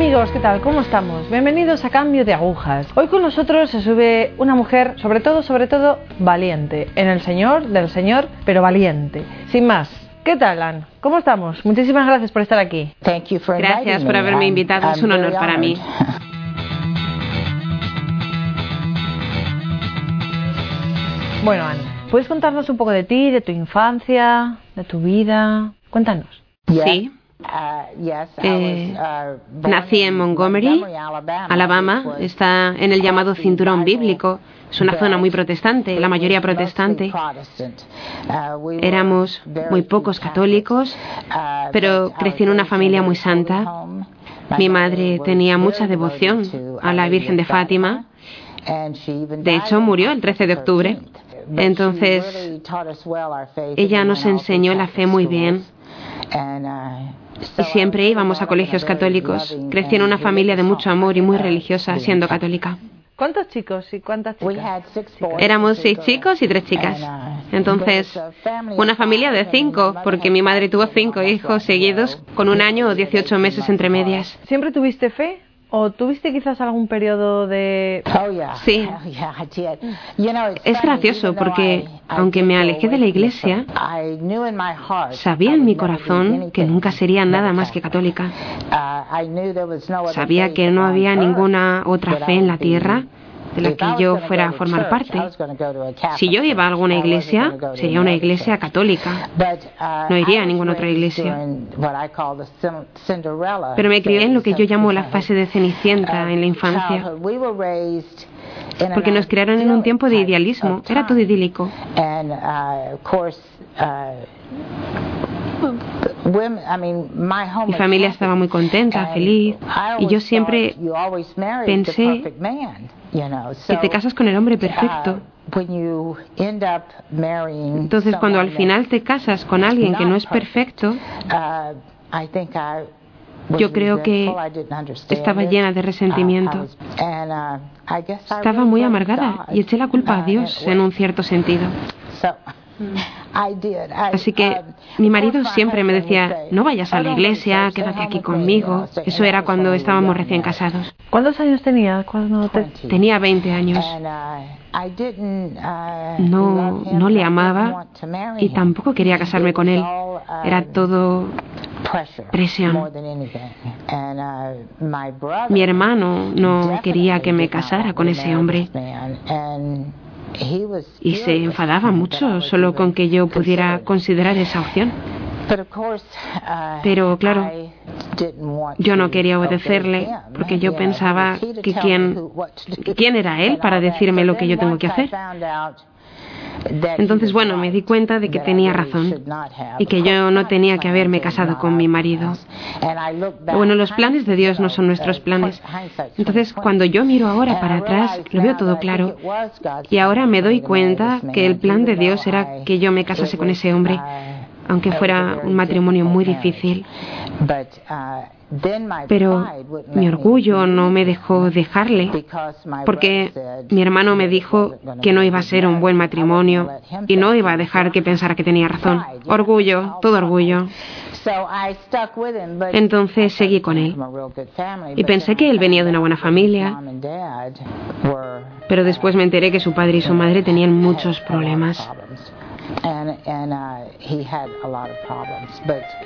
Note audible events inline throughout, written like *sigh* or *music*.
Amigos, ¿qué tal? ¿Cómo estamos? Bienvenidos a Cambio de Agujas. Hoy con nosotros se sube una mujer, sobre todo, sobre todo, valiente. En el Señor, del Señor, pero valiente. Sin más, ¿qué tal, Ann? ¿Cómo estamos? Muchísimas gracias por estar aquí. Gracias por haberme invitado, es un honor para mí. Bueno, Ann, ¿puedes contarnos un poco de ti, de tu infancia, de tu vida? Cuéntanos. Sí. Eh, nací en Montgomery, Alabama. Está en el llamado cinturón bíblico. Es una zona muy protestante, la mayoría protestante. Éramos muy pocos católicos, pero crecí en una familia muy santa. Mi madre tenía mucha devoción a la Virgen de Fátima. De hecho, murió el 13 de octubre. Entonces, ella nos enseñó la fe muy bien. Y siempre íbamos a colegios católicos. Crecí en una familia de mucho amor y muy religiosa, siendo católica. ¿Cuántos chicos y cuántas chicas? Éramos seis chicos y tres chicas. Entonces, una familia de cinco, porque mi madre tuvo cinco hijos seguidos con un año o dieciocho meses entre medias. ¿Siempre tuviste fe? ¿O tuviste quizás algún periodo de...? Sí. *laughs* Es gracioso porque, aunque me alejé de la iglesia, sabía en mi corazón que nunca sería nada más que católica. Sabía que no había ninguna otra fe en la tierra de la que yo fuera a formar parte. Si yo iba a alguna iglesia, sería una iglesia católica. No iría a ninguna otra iglesia. Pero me crié en lo que yo llamo la fase de cenicienta en la infancia. Porque nos criaron en un tiempo de idealismo. Era todo idílico. Mi familia estaba muy contenta, feliz, y yo siempre pensé que te casas con el hombre perfecto. Entonces, cuando al final te casas con alguien que no es perfecto, yo creo que estaba llena de resentimiento. Estaba muy amargada y eché la culpa a Dios en un cierto sentido. Así que um, mi marido siempre me decía, no vayas a la iglesia, quédate aquí conmigo. Eso era cuando estábamos recién casados. ¿Cuántos años tenía cuando Tenía 20 años. Uh, uh, no, no le amaba y tampoco quería casarme con él. Era um, todo presión. Uh, mi hermano no quería que me casara con ese hombre y se enfadaba mucho solo con que yo pudiera considerar esa opción. Pero claro, yo no quería obedecerle porque yo pensaba que quién, quién era él para decirme lo que yo tengo que hacer. Entonces, bueno, me di cuenta de que tenía razón y que yo no tenía que haberme casado con mi marido. Bueno, los planes de Dios no son nuestros planes. Entonces, cuando yo miro ahora para atrás, lo veo todo claro. Y ahora me doy cuenta que el plan de Dios era que yo me casase con ese hombre, aunque fuera un matrimonio muy difícil. Pero mi orgullo no me dejó dejarle, porque mi hermano me dijo que no iba a ser un buen matrimonio y no iba a dejar que pensara que tenía razón. Orgullo, todo orgullo. Entonces seguí con él. Y pensé que él venía de una buena familia. Pero después me enteré que su padre y su madre tenían muchos problemas.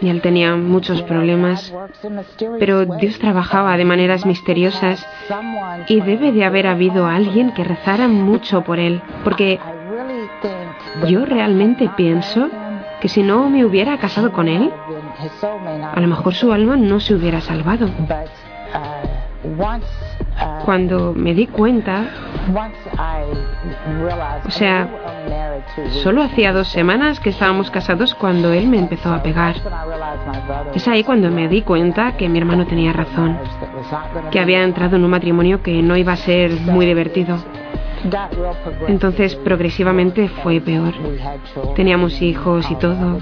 Y él tenía muchos problemas, pero Dios trabajaba de maneras misteriosas y debe de haber habido alguien que rezara mucho por él, porque yo realmente pienso que si no me hubiera casado con él, a lo mejor su alma no se hubiera salvado. Cuando me di cuenta, o sea, solo hacía dos semanas que estábamos casados cuando él me empezó a pegar. Es ahí cuando me di cuenta que mi hermano tenía razón, que había entrado en un matrimonio que no iba a ser muy divertido. Entonces progresivamente fue peor. Teníamos hijos y todo.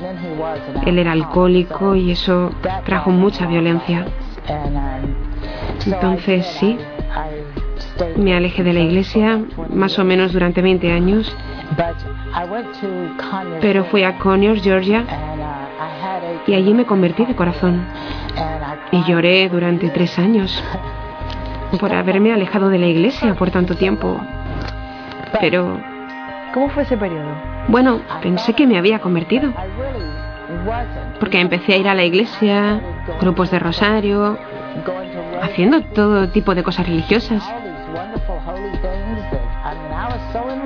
Él era alcohólico y eso trajo mucha violencia. Entonces sí, me alejé de la iglesia más o menos durante 20 años, pero fui a Conyers, Georgia, Y allí me convertí de corazón. Y lloré durante tres años por haberme alejado de la iglesia por tanto tiempo. Pero... ¿Cómo fue ese periodo? Bueno, pensé que me había convertido. Porque empecé a ir a la iglesia, grupos de rosario, haciendo todo tipo de cosas religiosas.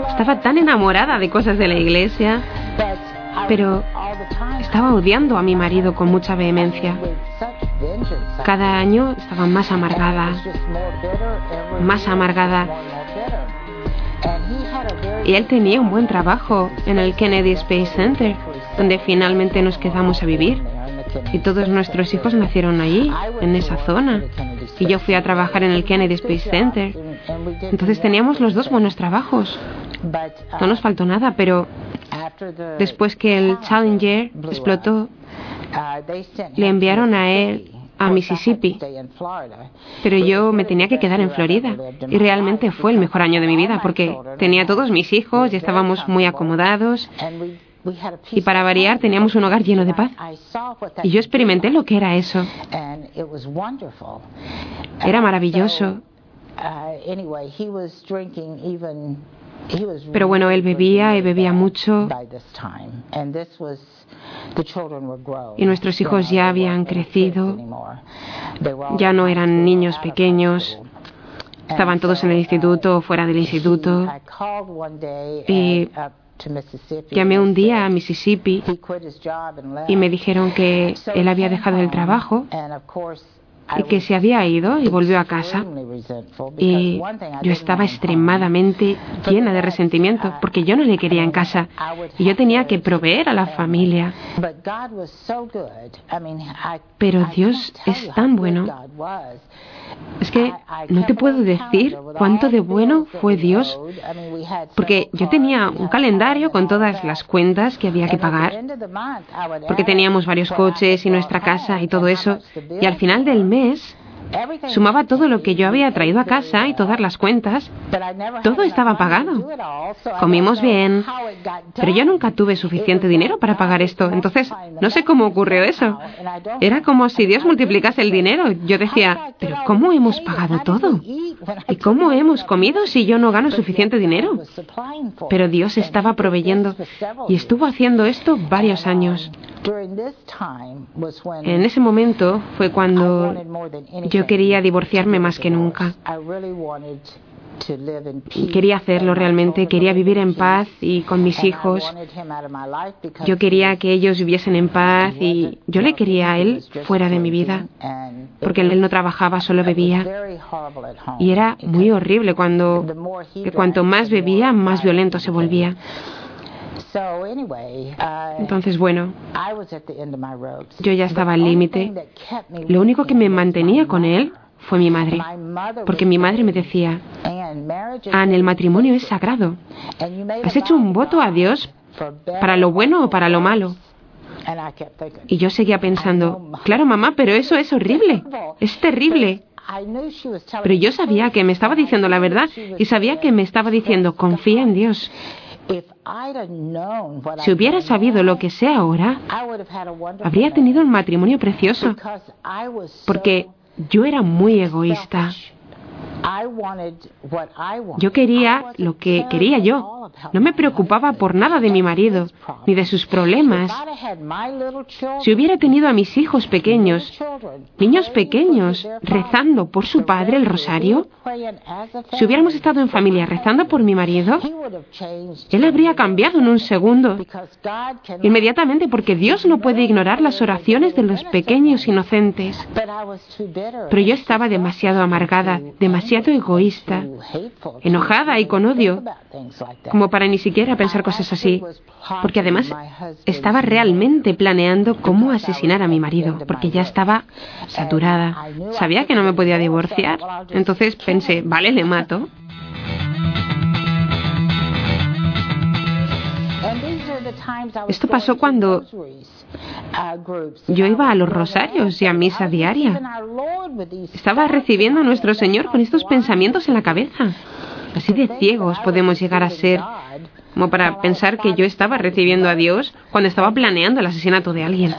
Estaba tan enamorada de cosas de la iglesia, pero estaba odiando a mi marido con mucha vehemencia. Cada año estaba más amargada, más amargada. Y él tenía un buen trabajo en el Kennedy Space Center, donde finalmente nos quedamos a vivir. Y todos nuestros hijos nacieron allí, en esa zona. Y yo fui a trabajar en el Kennedy Space Center. Entonces teníamos los dos buenos trabajos. No nos faltó nada, pero después que el Challenger explotó, le enviaron a él a Mississippi. Pero yo me tenía que quedar en Florida. Y realmente fue el mejor año de mi vida porque tenía todos mis hijos y estábamos muy acomodados. Y para variar teníamos un hogar lleno de paz. Y yo experimenté lo que era eso. Era maravilloso. Pero bueno, él bebía y bebía mucho. Y nuestros hijos ya habían crecido. Ya no eran niños pequeños. Estaban todos en el instituto o fuera del instituto. Y Llamé un día a Mississippi y me dijeron que él había dejado el trabajo y que se había ido y volvió a casa. Y yo estaba extremadamente llena de resentimiento porque yo no le quería en casa y yo tenía que proveer a la familia. Pero Dios es tan bueno. Es que no te puedo decir cuánto de bueno fue Dios, porque yo tenía un calendario con todas las cuentas que había que pagar, porque teníamos varios coches y nuestra casa y todo eso, y al final del mes Sumaba todo lo que yo había traído a casa y todas las cuentas. Todo estaba pagado. Comimos bien, pero yo nunca tuve suficiente dinero para pagar esto. Entonces, no sé cómo ocurrió eso. Era como si Dios multiplicase el dinero. Yo decía, pero ¿cómo hemos pagado todo? ¿Y cómo hemos comido si yo no gano suficiente dinero? Pero Dios estaba proveyendo y estuvo haciendo esto varios años. En ese momento fue cuando yo quería divorciarme más que nunca. Quería hacerlo realmente, quería vivir en paz y con mis hijos. Yo quería que ellos viviesen en paz y yo le quería a él fuera de mi vida, porque él no trabajaba, solo bebía. Y era muy horrible cuando, cuanto más bebía, más violento se volvía. Entonces, bueno, yo ya estaba al límite. Lo único que me mantenía con él fue mi madre, porque mi madre me decía, Anne, el matrimonio es sagrado. Has hecho un voto a Dios para lo bueno o para lo malo. Y yo seguía pensando, claro mamá, pero eso es horrible, es terrible. Pero yo sabía que me estaba diciendo la verdad y sabía que me estaba diciendo, confía en Dios. Si hubiera sabido lo que sé ahora, habría tenido un matrimonio precioso, porque yo era muy egoísta. Yo quería lo que quería yo. No me preocupaba por nada de mi marido, ni de sus problemas. Si hubiera tenido a mis hijos pequeños, niños pequeños, rezando por su padre el rosario, si hubiéramos estado en familia rezando por mi marido, él habría cambiado en un segundo. Inmediatamente, porque Dios no puede ignorar las oraciones de los pequeños inocentes. Pero yo estaba demasiado amargada, egoísta, enojada y con odio, como para ni siquiera pensar cosas así, porque además estaba realmente planeando cómo asesinar a mi marido, porque ya estaba saturada. Sabía que no me podía divorciar, entonces pensé, vale, le mato. Esto pasó cuando yo iba a los rosarios y a misa diaria. Estaba recibiendo a nuestro Señor con estos pensamientos en la cabeza. Así de ciegos podemos llegar a ser como para pensar que yo estaba recibiendo a Dios cuando estaba planeando el asesinato de alguien.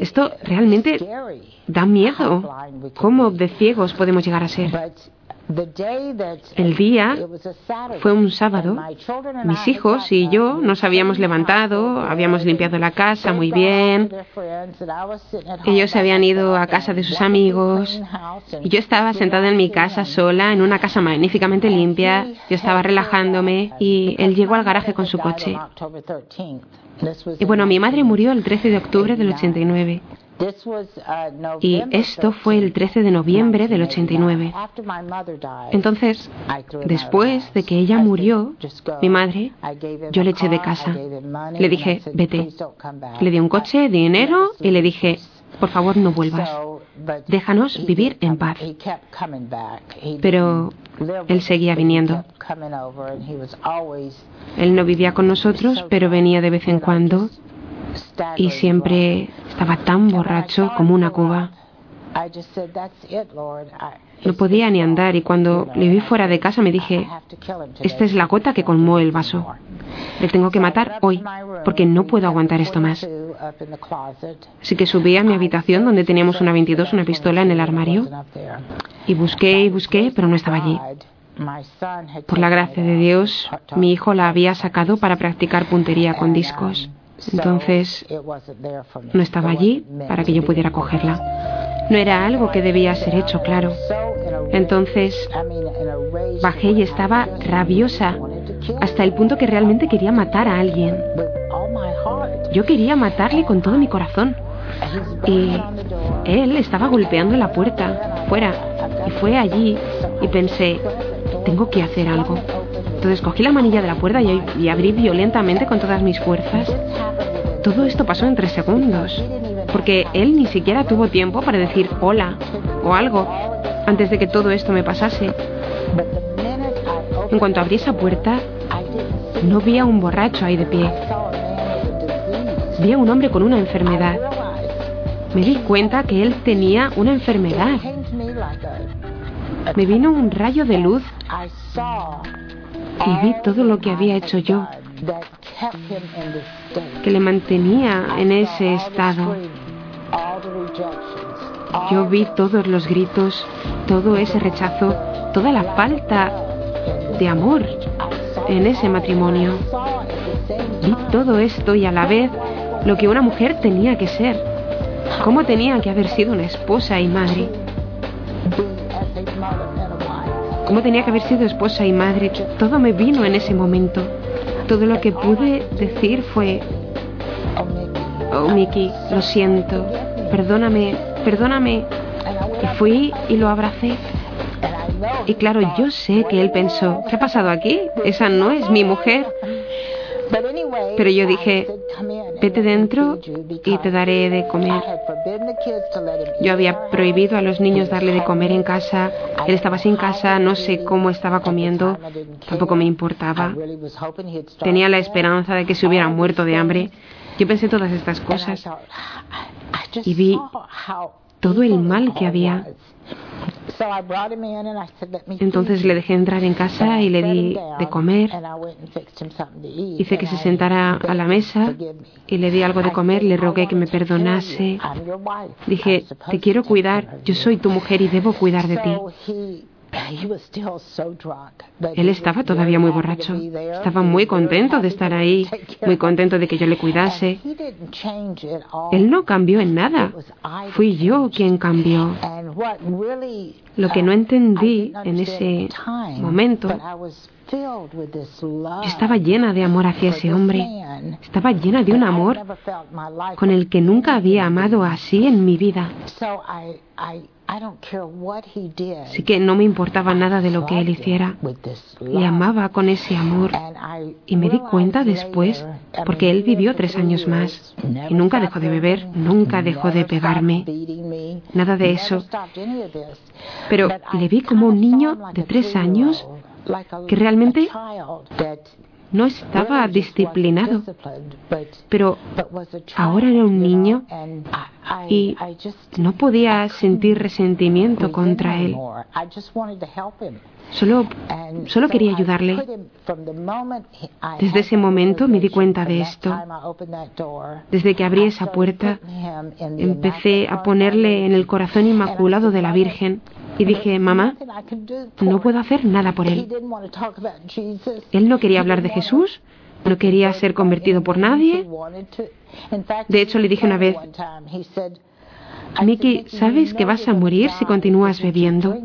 Esto realmente da miedo. ¿Cómo de ciegos podemos llegar a ser? El día fue un sábado. Mis hijos y yo nos habíamos levantado, habíamos limpiado la casa muy bien. Ellos se habían ido a casa de sus amigos. Y yo estaba sentada en mi casa sola, en una casa magníficamente limpia. Yo estaba relajándome y él llegó al garaje con su coche. Y bueno, mi madre murió el 13 de octubre del 89. Y esto fue el 13 de noviembre del 89. Entonces, después de que ella murió, mi madre, yo le eché de casa. Le dije, vete. Le di un coche, dinero y le dije, por favor no vuelvas. Déjanos vivir en paz. Pero él seguía viniendo. Él no vivía con nosotros, pero venía de vez en cuando y siempre estaba tan borracho como una cuba. No podía ni andar y cuando le vi fuera de casa me dije, esta es la gota que colmó el vaso. Le tengo que matar hoy porque no puedo aguantar esto más. Así que subí a mi habitación donde teníamos una 22, una pistola en el armario y busqué y busqué, pero no estaba allí. Por la gracia de Dios, mi hijo la había sacado para practicar puntería con discos. Entonces, no estaba allí para que yo pudiera cogerla. No era algo que debía ser hecho, claro. Entonces, bajé y estaba rabiosa hasta el punto que realmente quería matar a alguien. Yo quería matarle con todo mi corazón. Y él estaba golpeando la puerta, fuera. Y fue allí y pensé, tengo que hacer algo. Entonces cogí la manilla de la puerta y, abrí violentamente con todas mis fuerzas. Todo esto pasó en tres segundos, porque él ni siquiera tuvo tiempo para decir hola o algo antes de que todo esto me pasase. En cuanto abrí esa puerta, no vi a un borracho ahí de pie. Vi a un hombre con una enfermedad. Me di cuenta que él tenía una enfermedad. Me vino un rayo de luz y vi todo lo que había hecho yo, que le mantenía en ese estado. Yo vi todos los gritos, todo ese rechazo, toda la falta de amor en ese matrimonio. Vi todo esto y a la vez lo que una mujer tenía que ser, cómo tenía que haber sido una esposa y madre cómo tenía que haber sido esposa y madre. Todo me vino en ese momento. Todo lo que pude decir fue, oh Mickey, lo siento, perdóname, perdóname. Y fui y lo abracé. Y claro, yo sé que él pensó, ¿qué ha pasado aquí? Esa no es mi mujer. Pero yo dije, vete dentro y te daré de comer. Yo había prohibido a los niños darle de comer en casa. Él estaba sin casa, no sé cómo estaba comiendo, tampoco me importaba. Tenía la esperanza de que se hubiera muerto de hambre. Yo pensé todas estas cosas y vi todo el mal que había. Entonces le dejé entrar en casa y le di de comer. Hice que se sentara a la mesa y le di algo de comer, le rogué que me perdonase. Dije, te quiero cuidar, yo soy tu mujer y debo cuidar de ti. Él estaba todavía muy borracho. Estaba muy contento de estar ahí, muy contento de que yo le cuidase. Él no cambió en nada. Fui yo quien cambió. Lo que no entendí en ese momento yo estaba llena de amor hacia ese hombre. Estaba llena de un amor con el que nunca había amado así en mi vida. Así que no me importaba nada de lo que él hiciera. Le amaba con ese amor. Y me di cuenta después, porque él vivió tres años más. Y nunca dejó de beber, nunca dejó de pegarme. Nada de eso. Pero le vi como un niño de tres años que realmente no estaba disciplinado, pero ahora era un niño y no podía sentir resentimiento contra él. Solo solo quería ayudarle. Desde ese momento me di cuenta de esto. Desde que abrí esa puerta, empecé a ponerle en el corazón inmaculado de la Virgen y dije, mamá, no puedo hacer nada por él. Él no quería hablar de Jesús, no quería ser convertido por nadie. De hecho, le dije una vez, Mickey, ¿sabes que vas a morir si continúas bebiendo?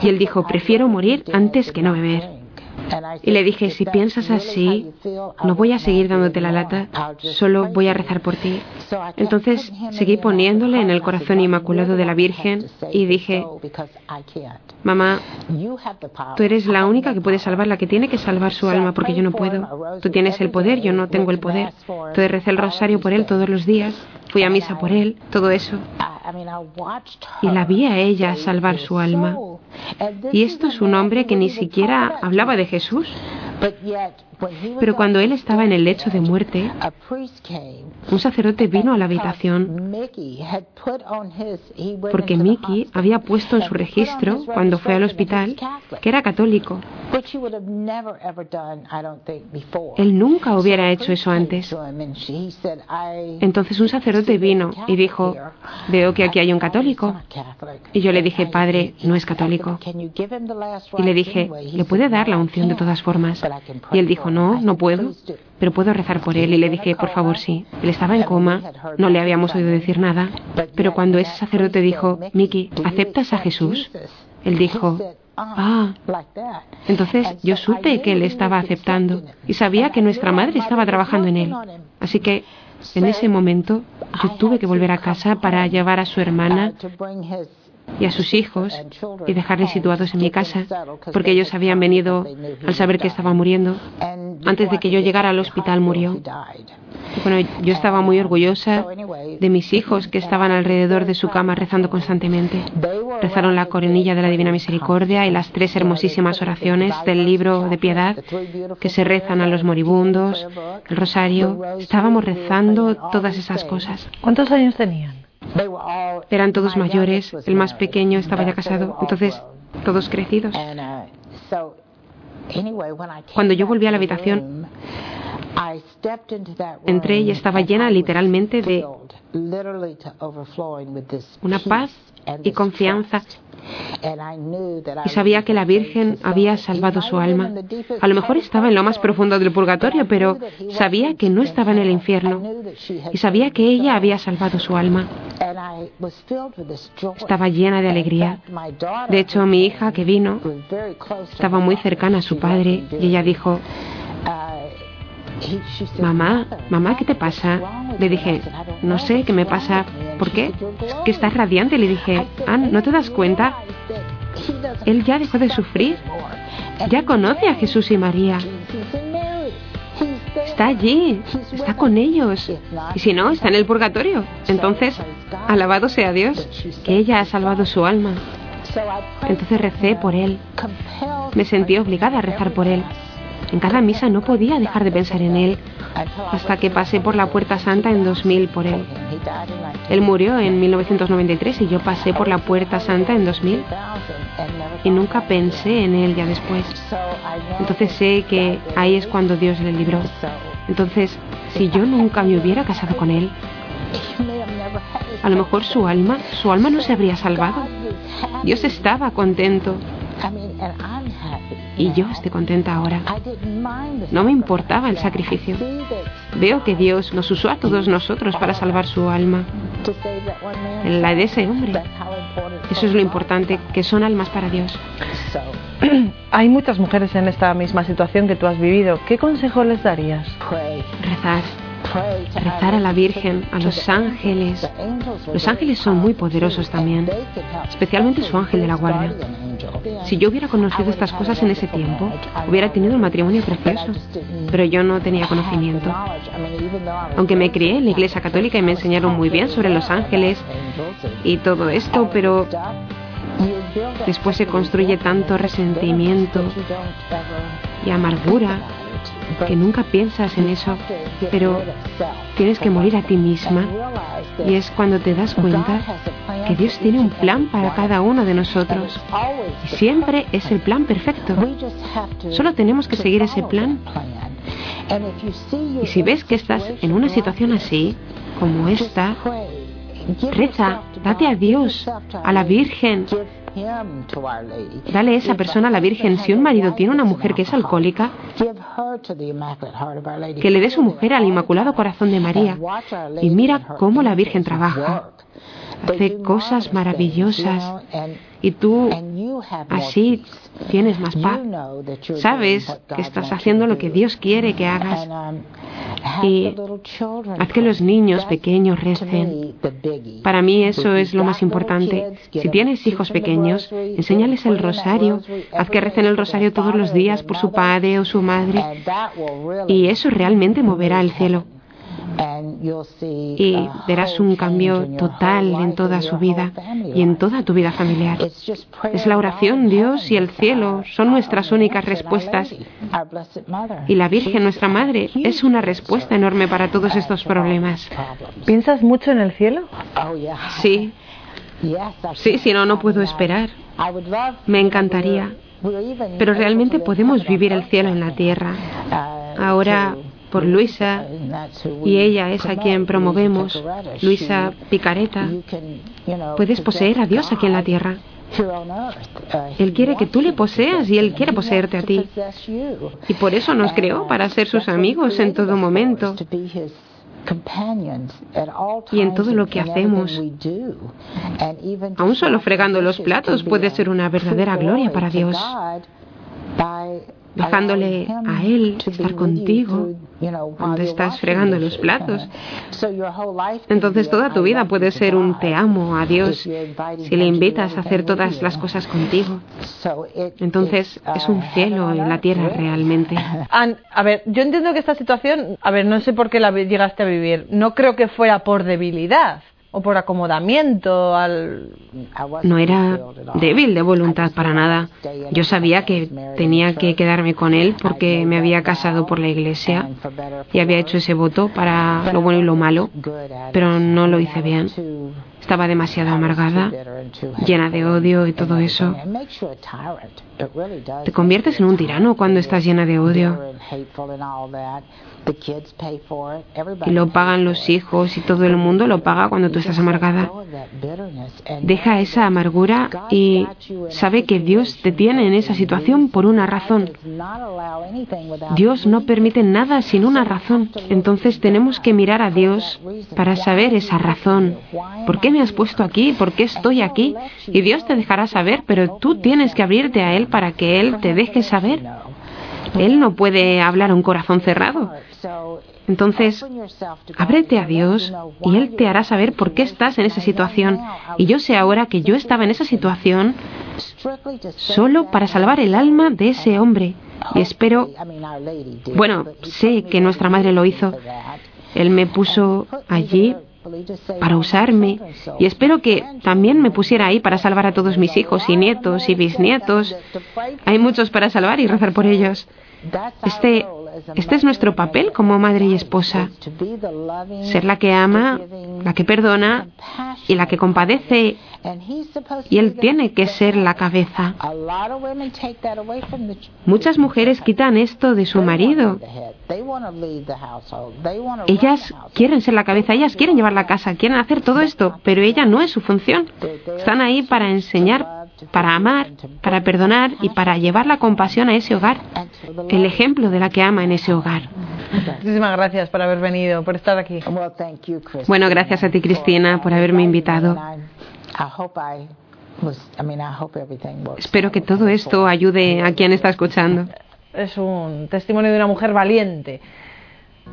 Y él dijo, prefiero morir antes que no beber. Y le dije, si piensas así, no voy a seguir dándote la lata, solo voy a rezar por ti. Entonces seguí poniéndole en el corazón inmaculado de la Virgen y dije, mamá, tú eres la única que puede salvar, la que tiene que salvar su alma, porque yo no puedo. Tú tienes el poder, yo no tengo el poder. Entonces recé el rosario por él todos los días, fui a misa por él, todo eso. Y la vi a ella salvar su alma. Y esto es un hombre que ni siquiera hablaba de Jesús. Pero cuando él estaba en el lecho de muerte, un sacerdote vino a la habitación porque Mickey había puesto en su registro, cuando fue al hospital, que era católico. Él nunca hubiera hecho eso antes. Entonces un sacerdote vino y dijo, veo que aquí hay un católico. Y yo le dije, padre, no es católico. Y le dije, ¿le puede dar la unción de todas formas? Y él dijo, no, no puedo, pero puedo rezar por él. Y le dije, por favor, sí. Él estaba en coma, no le habíamos oído decir nada. Pero cuando ese sacerdote dijo, Mickey, ¿aceptas a Jesús? Él dijo, Ah, entonces yo supe que él estaba aceptando y sabía que nuestra madre estaba trabajando en él. Así que en ese momento yo tuve que volver a casa para llevar a su hermana y a sus hijos y dejarles situados en mi casa, porque ellos habían venido al saber que estaba muriendo. Antes de que yo llegara al hospital murió. bueno, yo estaba muy orgullosa de mis hijos que estaban alrededor de su cama rezando constantemente. Rezaron la coronilla de la Divina Misericordia y las tres hermosísimas oraciones del libro de piedad que se rezan a los moribundos, el rosario. Estábamos rezando todas esas cosas. ¿Cuántos años tenían? Eran todos mayores, el más pequeño estaba ya casado, entonces todos crecidos. Cuando yo volví a la habitación, entré y estaba llena literalmente de una paz y confianza. Y sabía que la Virgen había salvado su alma. A lo mejor estaba en lo más profundo del purgatorio, pero sabía que no estaba en el infierno. Y sabía que ella había salvado su alma. Estaba llena de alegría. De hecho, mi hija que vino estaba muy cercana a su padre y ella dijo, Mamá, mamá, ¿qué te pasa? Le dije, no sé, ¿qué me pasa? ¿Por qué? Es que estás radiante. Le dije, Ann, ¿no te das cuenta? Él ya dejó de sufrir. Ya conoce a Jesús y María. Está allí, está con ellos. Y si no, está en el purgatorio. Entonces, alabado sea Dios, que ella ha salvado su alma. Entonces recé por él. Me sentí obligada a rezar por él. En cada misa no podía dejar de pensar en él hasta que pasé por la Puerta Santa en 2000 por él. Él murió en 1993 y yo pasé por la Puerta Santa en 2000 y nunca pensé en él ya después. Entonces sé que ahí es cuando Dios le libró. Entonces, si yo nunca me hubiera casado con él, a lo mejor su alma, su alma no se habría salvado. Dios estaba contento y yo estoy contenta ahora. No me importaba el sacrificio. Veo que Dios nos usó a todos nosotros para salvar su alma. La de ese hombre. Eso es lo importante, que son almas para Dios. *clears throat* Hay muchas mujeres en esta misma situación que tú has vivido. ¿Qué consejo les darías? Rezar rezar a la Virgen, a los ángeles. Los ángeles son muy poderosos también, especialmente su ángel de la guardia. Si yo hubiera conocido estas cosas en ese tiempo, hubiera tenido un matrimonio precioso, pero yo no tenía conocimiento. Aunque me crié en la iglesia católica y me enseñaron muy bien sobre los ángeles y todo esto, pero después se construye tanto resentimiento y amargura, que nunca piensas en eso, pero tienes que morir a ti misma. Y es cuando te das cuenta que Dios tiene un plan para cada uno de nosotros. Y siempre es el plan perfecto. Solo tenemos que seguir ese plan. Y si ves que estás en una situación así, como esta, reza, date a Dios, a la Virgen, Dale esa persona a la Virgen. Si un marido tiene una mujer que es alcohólica, que le dé su mujer al Inmaculado Corazón de María. Y mira cómo la Virgen trabaja. Hace cosas maravillosas y tú así tienes más paz. Sabes que estás haciendo lo que Dios quiere que hagas y haz que los niños pequeños recen. Para mí eso es lo más importante. Si tienes hijos pequeños, enséñales el rosario. Haz que recen el rosario todos los días por su padre o su madre. Y eso realmente moverá el cielo y uh, verás un cambio total en toda su vida y en toda tu vida familiar. Es la oración, Dios y el cielo son nuestras únicas respuestas. Y la Virgen, nuestra Madre, es una respuesta enorme para todos estos problemas. ¿Piensas mucho en el cielo? Oh, sí. Sí, si no, no puedo esperar. Me encantaría. Pero realmente podemos vivir el cielo en la tierra. Uh, Ahora por Luisa y ella es a quien promovemos, Luisa Picareta. Puedes poseer a Dios aquí en la tierra. Él quiere que tú le poseas y Él quiere poseerte a ti. Y por eso nos creó, para ser sus amigos en todo momento y en todo lo que hacemos. Aún solo fregando los platos puede ser una verdadera gloria para Dios dejándole a Él estar contigo cuando estás fregando los platos. Entonces toda tu vida puede ser un te amo a Dios si le invitas a hacer todas las cosas contigo. Entonces es un cielo en la tierra realmente. *laughs* a ver, yo entiendo que esta situación, a ver, no sé por qué la llegaste a vivir. No creo que fuera por debilidad o por acomodamiento al... No era débil de voluntad para nada. Yo sabía que tenía que quedarme con él porque me había casado por la iglesia y había hecho ese voto para lo bueno y lo malo, pero no lo hice bien. Estaba demasiado amargada, llena de odio y todo eso. Te conviertes en un tirano cuando estás llena de odio. Y lo pagan los hijos y todo el mundo lo paga cuando tú estás amargada. Deja esa amargura y sabe que Dios te tiene en esa situación por una razón. Dios no permite nada sin una razón. Entonces tenemos que mirar a Dios para saber esa razón. ¿Por qué me has puesto aquí? ¿Por qué estoy aquí? Y Dios te dejará saber, pero tú tienes que abrirte a Él para que Él te deje saber. Él no puede hablar a un corazón cerrado. Entonces, ábrete a Dios y Él te hará saber por qué estás en esa situación. Y yo sé ahora que yo estaba en esa situación solo para salvar el alma de ese hombre. Y espero, bueno, sé que nuestra madre lo hizo. Él me puso allí para usarme y espero que también me pusiera ahí para salvar a todos mis hijos y nietos y bisnietos. Hay muchos para salvar y rezar por ellos. Este, este es nuestro papel como madre y esposa. Ser la que ama, la que perdona y la que compadece. Y él tiene que ser la cabeza. Muchas mujeres quitan esto de su marido. Ellas quieren ser la cabeza, ellas quieren llevar la casa, quieren hacer todo esto, pero ella no es su función. Están ahí para enseñar para amar, para perdonar y para llevar la compasión a ese hogar, el ejemplo de la que ama en ese hogar. Muchísimas gracias por haber venido, por estar aquí. Bueno, gracias a ti, Cristina, por haberme invitado. Espero que todo esto ayude a quien está escuchando. Es un testimonio de una mujer valiente,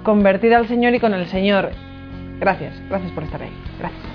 convertida al Señor y con el Señor. Gracias, gracias por estar ahí. Gracias.